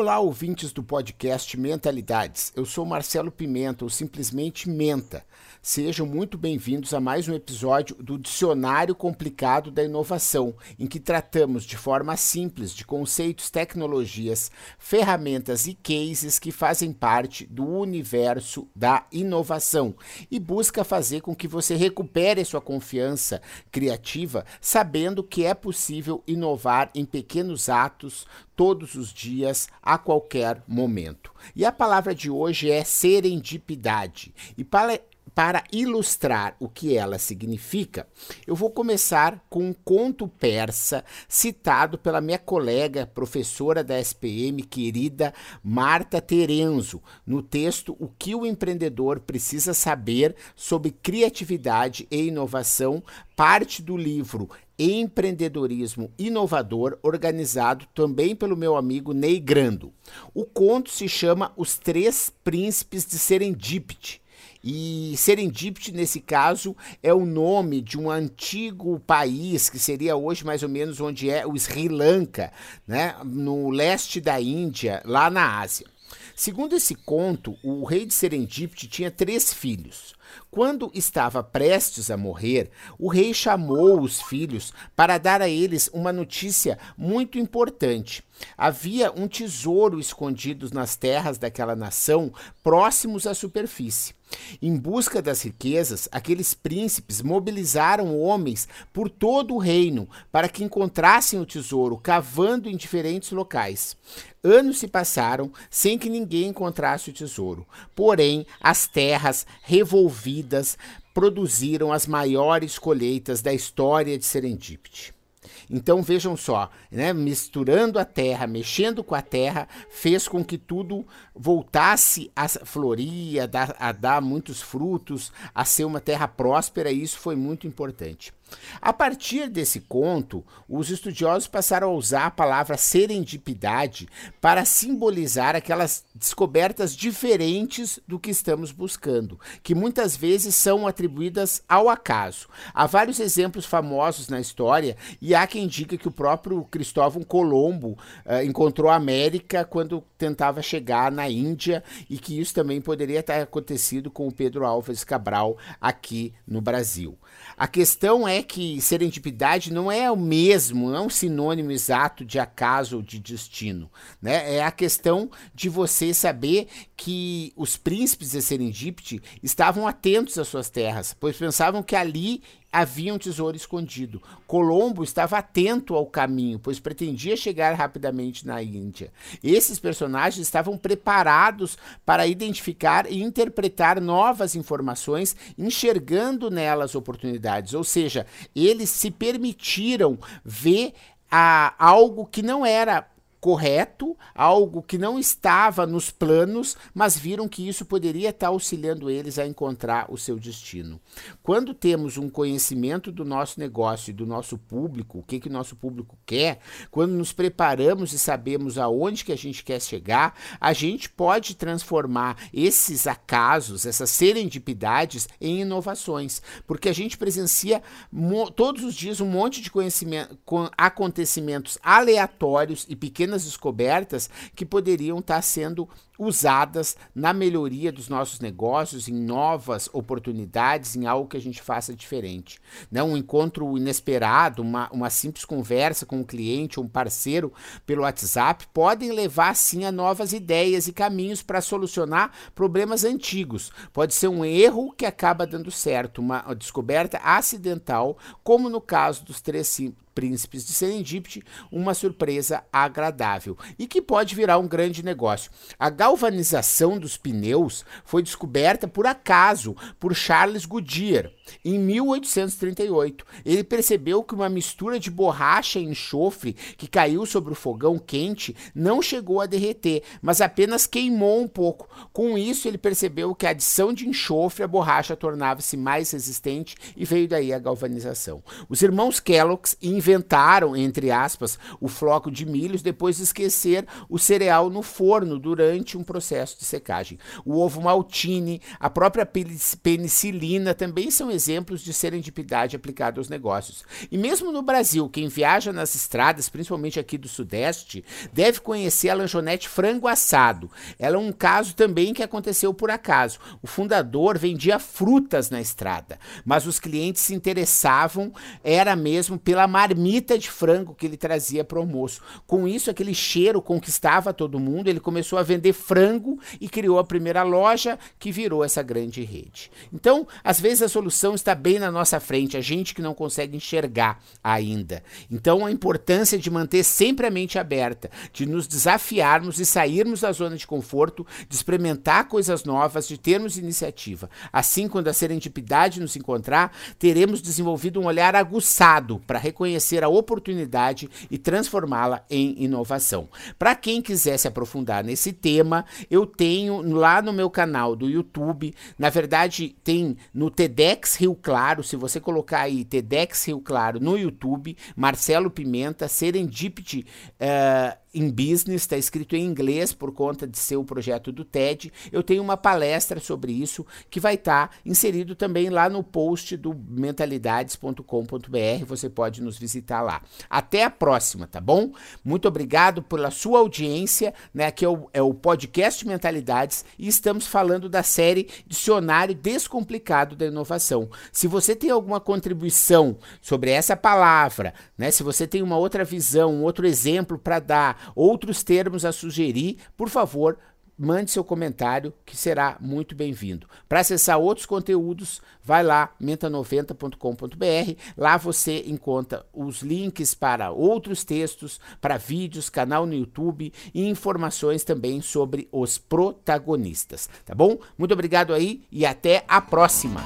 Olá, ouvintes do podcast Mentalidades. Eu sou Marcelo Pimenta, ou simplesmente Menta. Sejam muito bem-vindos a mais um episódio do Dicionário Complicado da Inovação, em que tratamos de forma simples de conceitos, tecnologias, ferramentas e cases que fazem parte do universo da inovação e busca fazer com que você recupere sua confiança criativa, sabendo que é possível inovar em pequenos atos todos os dias, a qualquer momento. E a palavra de hoje é serendipidade. E para para ilustrar o que ela significa, eu vou começar com um conto persa citado pela minha colega, professora da SPM, querida Marta Terenzo, no texto O que o empreendedor precisa saber sobre criatividade e inovação, parte do livro Empreendedorismo Inovador, organizado também pelo meu amigo Ney Grando. O conto se chama Os Três Príncipes de Serendipity e Serendipity, nesse caso, é o nome de um antigo país que seria hoje mais ou menos onde é o Sri Lanka, né, no leste da Índia, lá na Ásia. Segundo esse conto, o rei de Serendipity tinha três filhos. Quando estava prestes a morrer, o rei chamou os filhos para dar a eles uma notícia muito importante. Havia um tesouro escondido nas terras daquela nação, próximos à superfície. Em busca das riquezas, aqueles príncipes mobilizaram homens por todo o reino para que encontrassem o tesouro, cavando em diferentes locais. Anos se passaram sem que ninguém encontrasse o tesouro. Porém, as terras revolvidas produziram as maiores colheitas da história de Serendipity. Então vejam só, né, misturando a terra, mexendo com a terra, fez com que tudo voltasse a florir, a dar, a dar muitos frutos, a ser uma terra próspera, e isso foi muito importante. A partir desse conto, os estudiosos passaram a usar a palavra serendipidade para simbolizar aquelas descobertas diferentes do que estamos buscando, que muitas vezes são atribuídas ao acaso. Há vários exemplos famosos na história e há quem diga que o próprio Cristóvão Colombo uh, encontrou a América quando tentava chegar na Índia e que isso também poderia ter acontecido com o Pedro Álvares Cabral aqui no Brasil. A questão é que serendipidade não é o mesmo, não é um sinônimo exato de acaso ou de destino. Né? É a questão de você saber que os príncipes de Serendipity estavam atentos às suas terras, pois pensavam que ali havia um tesouro escondido. Colombo estava atento ao caminho, pois pretendia chegar rapidamente na Índia. Esses personagens estavam preparados para identificar e interpretar novas informações, enxergando nelas oportunidades, ou seja, eles se permitiram ver a, algo que não era correto, algo que não estava nos planos, mas viram que isso poderia estar auxiliando eles a encontrar o seu destino. Quando temos um conhecimento do nosso negócio e do nosso público, o que que o nosso público quer, quando nos preparamos e sabemos aonde que a gente quer chegar, a gente pode transformar esses acasos, essas serendipidades em inovações, porque a gente presencia todos os dias um monte de acontecimentos aleatórios e pequenos pequenas descobertas que poderiam estar sendo usadas na melhoria dos nossos negócios, em novas oportunidades, em algo que a gente faça diferente. Né? Um encontro inesperado, uma, uma simples conversa com um cliente um parceiro pelo WhatsApp podem levar sim a novas ideias e caminhos para solucionar problemas antigos. Pode ser um erro que acaba dando certo, uma descoberta acidental, como no caso dos três príncipes de Serendipity, uma surpresa agradável e que pode virar um grande negócio. A galvanização dos pneus foi descoberta por acaso por Charles Goodyear em 1838. Ele percebeu que uma mistura de borracha e enxofre que caiu sobre o fogão quente não chegou a derreter, mas apenas queimou um pouco. Com isso, ele percebeu que a adição de enxofre à borracha tornava-se mais resistente e veio daí a galvanização. Os irmãos Kellogg's inventaram, entre aspas, o floco de milhos depois de esquecer o cereal no forno durante um processo de secagem. O ovo maltine, a própria penicilina também são exemplos de serendipidade aplicada aos negócios. E mesmo no Brasil, quem viaja nas estradas, principalmente aqui do Sudeste, deve conhecer a lanchonete frango assado. Ela é um caso também que aconteceu por acaso. O fundador vendia frutas na estrada, mas os clientes se interessavam era mesmo pela marmita de frango que ele trazia para o almoço. Com isso, aquele cheiro conquistava todo mundo, ele começou a vender frango e criou a primeira loja que virou essa grande rede. Então, às vezes a solução está bem na nossa frente, a gente que não consegue enxergar ainda. Então, a importância de manter sempre a mente aberta, de nos desafiarmos e sairmos da zona de conforto, de experimentar coisas novas, de termos iniciativa. Assim, quando a serendipidade nos encontrar, teremos desenvolvido um olhar aguçado para reconhecer a oportunidade e transformá-la em inovação. Para quem quiser se aprofundar nesse tema, eu tenho lá no meu canal do YouTube, na verdade, tem no TEDx Rio Claro, se você colocar aí TEDx Rio Claro no YouTube, Marcelo Pimenta, Serendipity uh, em business, está escrito em inglês por conta de ser o projeto do TED. Eu tenho uma palestra sobre isso que vai estar tá inserido também lá no post do mentalidades.com.br. Você pode nos visitar lá. Até a próxima, tá bom? Muito obrigado pela sua audiência, né? Que é o, é o podcast Mentalidades e estamos falando da série Dicionário Descomplicado da Inovação. Se você tem alguma contribuição sobre essa palavra, né? Se você tem uma outra visão, um outro exemplo para dar outros termos a sugerir, por favor, mande seu comentário que será muito bem-vindo. Para acessar outros conteúdos, vai lá menta90.com.br. Lá você encontra os links para outros textos, para vídeos, canal no YouTube e informações também sobre os protagonistas, tá bom? Muito obrigado aí e até a próxima.